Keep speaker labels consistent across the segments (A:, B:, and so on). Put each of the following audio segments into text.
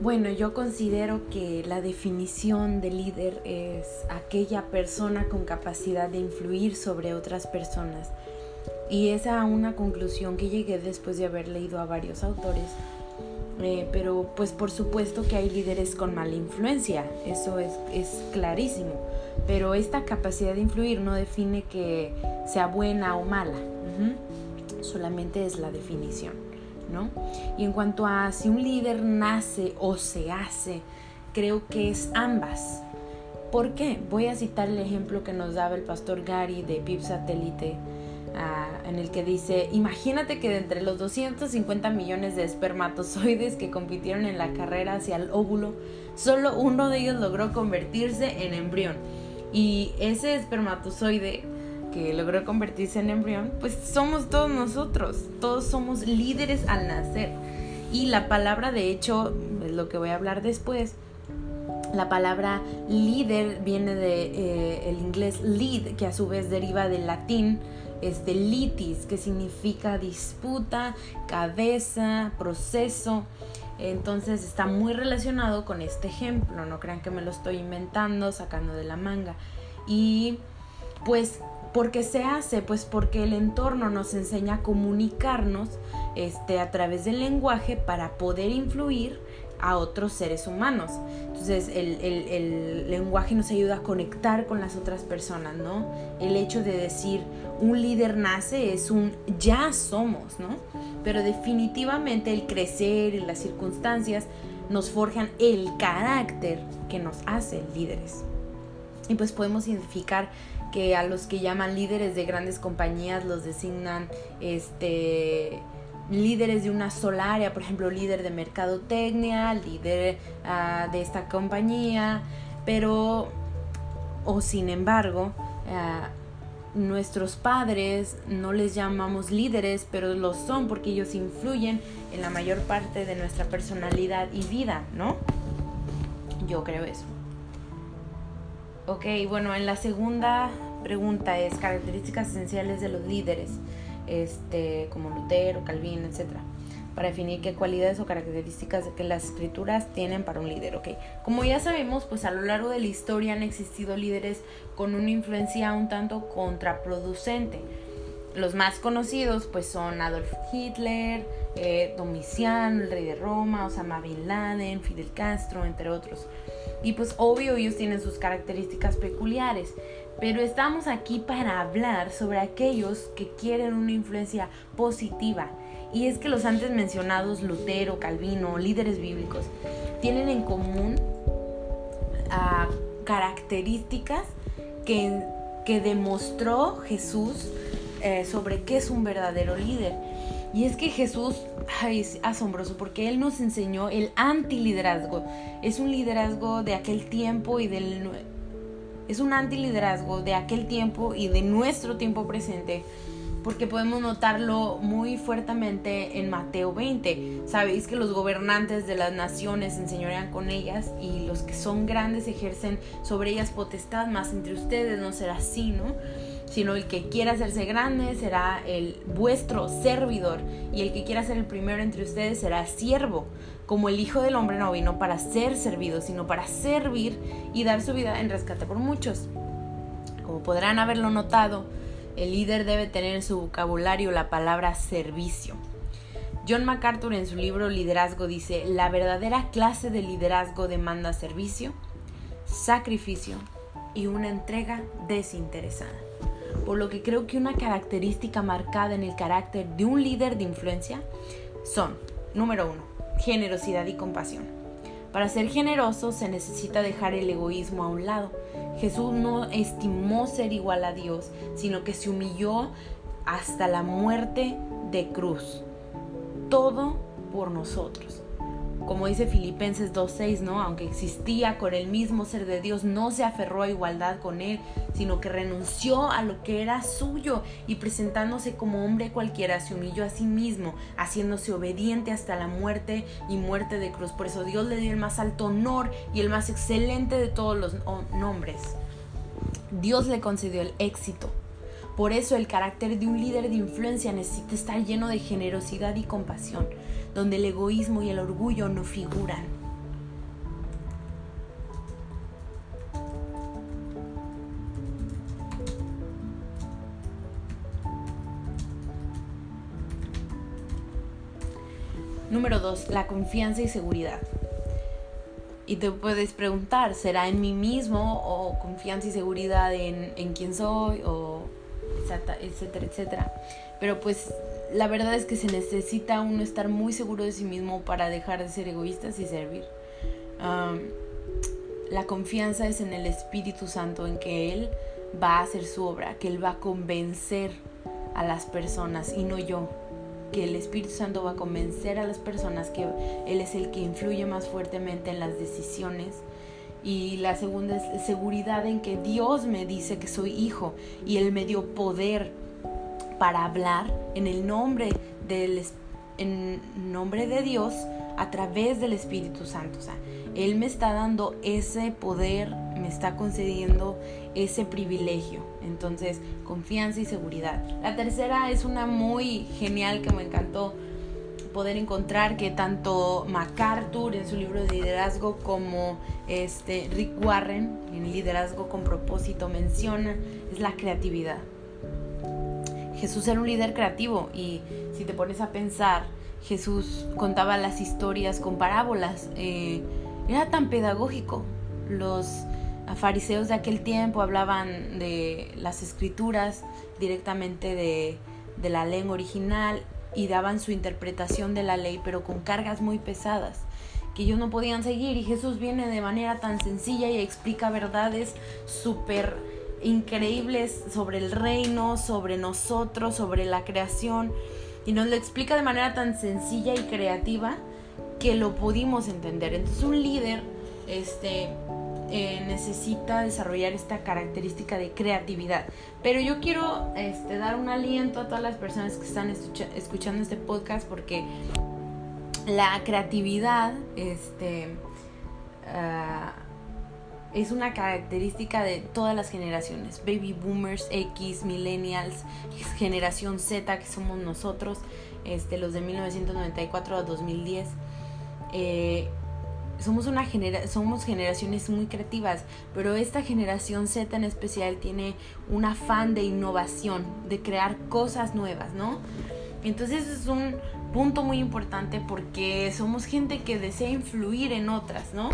A: Bueno, yo considero que la definición de líder es aquella persona con capacidad de influir sobre otras personas. Y es a una conclusión que llegué después de haber leído a varios autores. Eh, pero pues por supuesto que hay líderes con mala influencia, eso es, es clarísimo. Pero esta capacidad de influir no define que sea buena o mala, solamente es la definición. Y en cuanto a si un líder nace o se hace, creo que es ambas. ¿Por qué? Voy a citar el ejemplo que nos daba el pastor Gary de PIB Satélite, ah, en el que dice, imagínate que de entre los 250 millones de espermatozoides que compitieron en la carrera hacia el óvulo, solo uno de ellos logró convertirse en embrión. Y ese espermatozoide que logró convertirse en embrión, pues somos todos nosotros, todos somos líderes al nacer. Y la palabra, de hecho, es lo que voy a hablar después, la palabra líder viene del de, eh, inglés lead, que a su vez deriva del latín, es de litis, que significa disputa, cabeza, proceso. Entonces está muy relacionado con este ejemplo, no crean que me lo estoy inventando, sacando de la manga. Y pues ¿Por qué se hace? Pues porque el entorno nos enseña a comunicarnos este, a través del lenguaje para poder influir a otros seres humanos. Entonces el, el, lenguaje nos ayuda a conectar con las otras personas, ¿no? El hecho de decir un líder nace es un ya somos, ¿no? Pero definitivamente el crecer y las circunstancias nos forjan el carácter que nos hace líderes. Y pues podemos identificar que a los que llaman líderes de grandes compañías los designan este líderes de una sola área, por ejemplo, líder de mercadotecnia, líder ah, de esta compañía, pero o sin embargo, ah, nuestros padres no les llamamos líderes, pero lo son porque ellos influyen en la mayor parte de nuestra personalidad y vida, ¿no? Yo creo eso. Ok, bueno, en la segunda pregunta es características esenciales de los líderes, este, como Lutero, Calvino, etc. Para definir qué cualidades o características que las escrituras tienen para un líder. Ok, como ya sabemos, pues a lo largo de la historia han existido líderes con una influencia un tanto contraproducente. Los más conocidos pues son Adolf Hitler, eh, Domiciano, el rey de Roma, Osama Bin Laden, Fidel Castro, entre otros. Y pues obvio ellos tienen sus características peculiares, pero estamos aquí para hablar sobre aquellos que quieren una influencia positiva. Y es que los antes mencionados, Lutero, Calvino, líderes bíblicos, tienen en común ah, características que, que, demostró Jesús eh, sobre qué es un verdadero líder. Y es que Jesús es asombroso porque Él nos enseñó el antiliderazgo. Es un liderazgo de aquel tiempo y del... Es un antiliderazgo de aquel tiempo y de nuestro tiempo presente porque podemos notarlo muy fuertemente en Mateo 20. Sabéis que los gobernantes de las naciones se enseñorean con ellas y los que son grandes ejercen sobre ellas potestad, más entre ustedes no será así, ¿no? sino el que quiera hacerse grande será el vuestro servidor y el que quiera ser el primero entre ustedes será siervo, como el Hijo del Hombre no vino para ser servido, sino para servir y dar su vida en rescate por muchos. Como podrán haberlo notado, el líder debe tener en su vocabulario la palabra servicio. John MacArthur en su libro Liderazgo dice, la verdadera clase de liderazgo demanda servicio, sacrificio y una entrega desinteresada por lo que creo que una característica marcada en el carácter de un líder de influencia son, número uno, generosidad y compasión. Para ser generoso se necesita dejar el egoísmo a un lado. Jesús no estimó ser igual a Dios, sino que se humilló hasta la muerte de cruz. Todo por nosotros como dice Filipenses 2.6, ¿no? Aunque existía con el mismo ser de Dios, no se aferró a igualdad con él, sino que renunció a lo que era suyo y presentándose como hombre cualquiera, se humilló a sí mismo, haciéndose obediente hasta la muerte y muerte de cruz. Por eso Dios le dio el más alto honor y el más excelente de todos los nombres. Dios le concedió el éxito. Por eso el carácter de un líder de influencia necesita estar lleno de generosidad y compasión donde el egoísmo y el orgullo no figuran. Número 2. La confianza y seguridad. Y te puedes preguntar, ¿será en mí mismo o confianza y seguridad en, en quién soy o etcétera, etcétera? Pero pues la verdad es que se necesita uno estar muy seguro de sí mismo para dejar de ser egoístas y servir. la confianza es en el Espíritu Santo, en que Él va a hacer su obra, que Él va a convencer a las personas y no yo. Que el Espíritu Santo va a convencer a las personas que Él es el que influye más fuertemente en las decisiones. Y la segunda es seguridad en que Dios me dice que soy hijo y Él me dio poder para hablar en el nombre del en nombre de Dios a través del Espíritu Santo. O Él me está dando ese poder, me está concediendo ese privilegio. Entonces, confianza y seguridad. La tercera es una muy genial que me encantó poder encontrar que tanto MacArthur en su libro de liderazgo como este Rick Warren en Liderazgo con propósito menciona es la creatividad. Jesús era un líder creativo y si te pones a pensar, Jesús contaba las historias con parábolas, eh, era tan pedagógico. Los fariseos de aquel tiempo hablaban de las escrituras directamente de, de la lengua original y daban su interpretación de la ley, pero con cargas muy pesadas que ellos no podían seguir y Jesús viene de manera tan sencilla y explica verdades súper increíbles sobre el reino, sobre nosotros, sobre la creación, y nos lo explica de manera tan sencilla y creativa que lo pudimos entender. Entonces un líder este, eh, necesita desarrollar esta característica de creatividad. Pero yo quiero este, dar un aliento a todas las personas que están escuchando este podcast porque la creatividad, este, ah, es una característica de todas las generaciones, baby boomers, X, millennials, generación Z que somos nosotros, este, los de 1994 a 2010. Eh, somos, una genera somos generaciones muy creativas, pero esta generación Z en especial tiene un afán de innovación, de crear cosas nuevas, ¿no? Entonces es un punto muy importante porque somos gente que desea influir en otras, ¿no?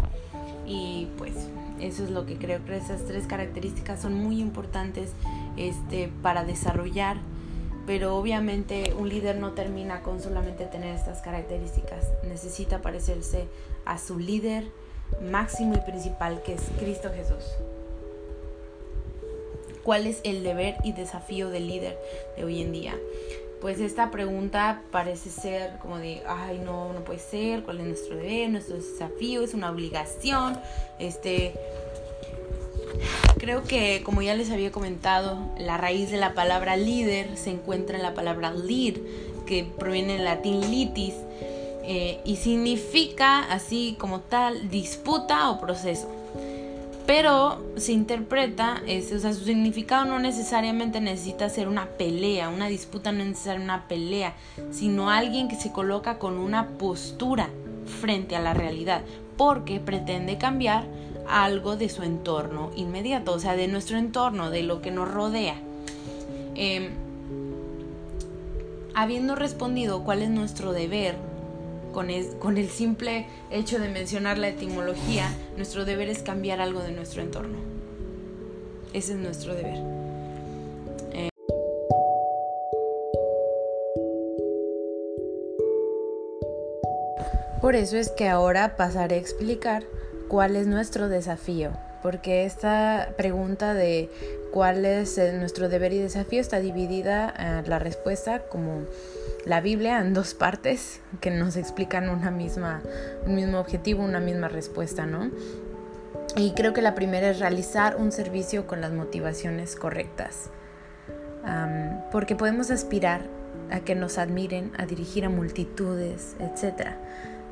A: Y pues eso es lo que creo que esas tres características son muy importantes este, para desarrollar. Pero obviamente un líder no termina con solamente tener estas características. Necesita parecerse a su líder máximo y principal que es Cristo Jesús. ¿Cuál es el deber y desafío del líder de hoy en día? Pues esta pregunta parece ser como de, ay, no, no puede ser, ¿cuál es nuestro deber, nuestro desafío? Es una obligación. Este, creo que como ya les había comentado, la raíz de la palabra líder se encuentra en la palabra lead, que proviene del latín litis, eh, y significa así como tal disputa o proceso pero se interpreta, este, o sea, su significado no necesariamente necesita ser una pelea, una disputa no es necesaria una pelea, sino alguien que se coloca con una postura frente a la realidad, porque pretende cambiar algo de su entorno inmediato, o sea, de nuestro entorno, de lo que nos rodea. Em, habiendo respondido cuál es nuestro deber con, el simple hecho de mencionar la etimología, nuestro deber es cambiar algo de nuestro entorno. Ese es nuestro deber. Eh, por eso es que ahora pasaré a explicar cuál es nuestro desafío, porque esta pregunta de cuál es nuestro deber y desafío está dividida en la respuesta como la Biblia en dos partes que nos explican una misma, un mismo objetivo, una misma respuesta, ¿no? Y creo que la primera es realizar un servicio con las motivaciones correctas. porque podemos aspirar a que nos admiren, a dirigir a multitudes, etcétera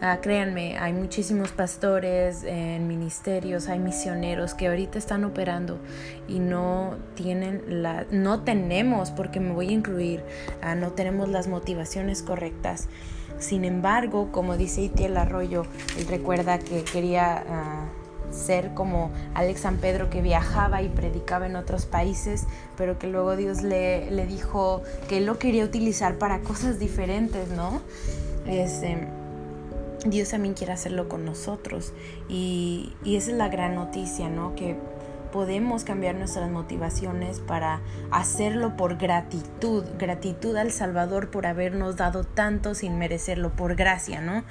A: Ah, créanme, hay muchísimos pastores en ministerios, hay misioneros que ahorita están operando y no tienen la, no tenemos, porque me voy a incluir, ah, no tenemos las motivaciones correctas. Sin embargo, como dice Itiel Arroyo, él recuerda que quería ah, ser como Alex San Pedro que viajaba y predicaba en otros países, pero que luego Dios le, le dijo que él lo quería utilizar para cosas diferentes, ¿no? Este, Dios también quiere hacerlo con nosotros. Y, y esa es la gran noticia, ¿no? Que podemos cambiar nuestras motivaciones para hacerlo por gratitud, gratitud al Salvador por habernos dado tanto sin merecerlo, por gracia, ¿no?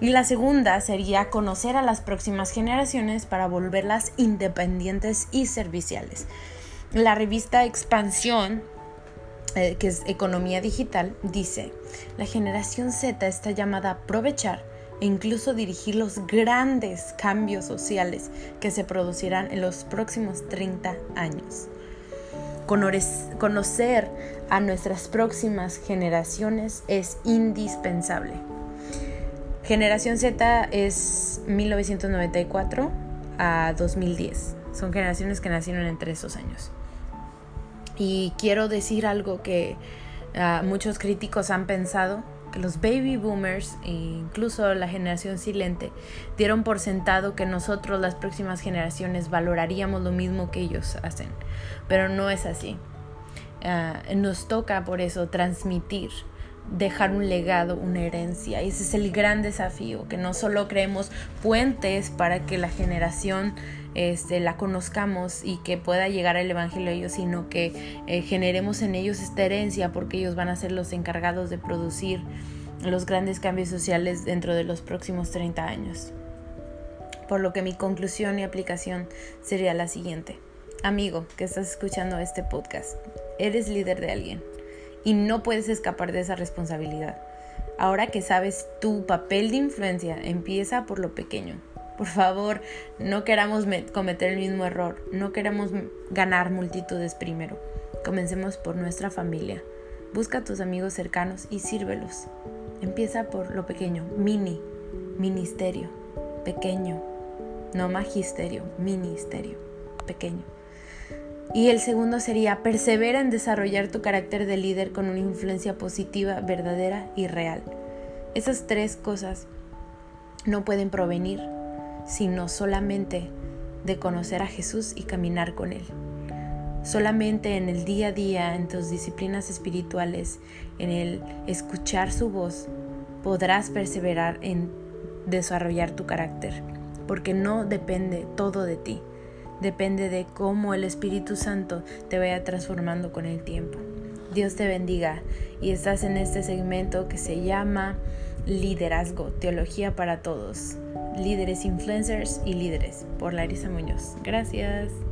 A: Y la segunda sería conocer a las próximas generaciones para volverlas independientes y serviciales. La revista Expansión, eh, que es Economía Digital, dice, la generación Z está llamada a aprovechar e incluso dirigir los grandes cambios sociales que se producirán en los próximos 30 años. Conocer a nuestras próximas generaciones es indispensable. Generación Z es 1994 a 2010. Son generaciones que nacieron entre esos años. Y quiero decir algo que ah, muchos críticos han pensado, que los baby boomers e incluso la generación silente dieron por sentado que nosotros las próximas generaciones valoraríamos lo mismo que ellos hacen. Pero no es así. Ah, nos toca por eso transmitir dejar un legado, una herencia. Ese es el gran desafío, que no solo creemos puentes para que la generación este, la conozcamos y que pueda llegar el Evangelio a ellos, sino que eh, generemos en ellos esta herencia porque ellos van a ser los encargados de producir los grandes cambios sociales dentro de los próximos 30 años. Por lo que mi conclusión y aplicación sería la siguiente. Amigo que estás escuchando este podcast, eres líder de alguien y no puedes escapar de esa responsabilidad. Ahora que sabes tu papel de influencia, empieza por lo pequeño. Por favor, no queramos cometer el mismo error, no queremos ganar multitudes primero. Comencemos por nuestra familia. Busca a tus amigos cercanos y sírvelos. Empieza por lo pequeño, mini, ministerio, pequeño, no magisterio, ministerio, pequeño. Y el segundo sería, persevera en desarrollar tu carácter de líder con una influencia positiva, verdadera y real. Esas tres cosas no pueden provenir sino solamente de conocer a Jesús y caminar con Él. Solamente en el día a día, en tus disciplinas espirituales, en el escuchar su voz, podrás perseverar en desarrollar tu carácter, porque no depende todo de ti depende de cómo el Espíritu Santo te vaya transformando con el tiempo. Dios te bendiga y estás en este segmento que se llama Liderazgo, Teología para Todos, Líderes Influencers y Líderes por Larisa Muñoz. Gracias.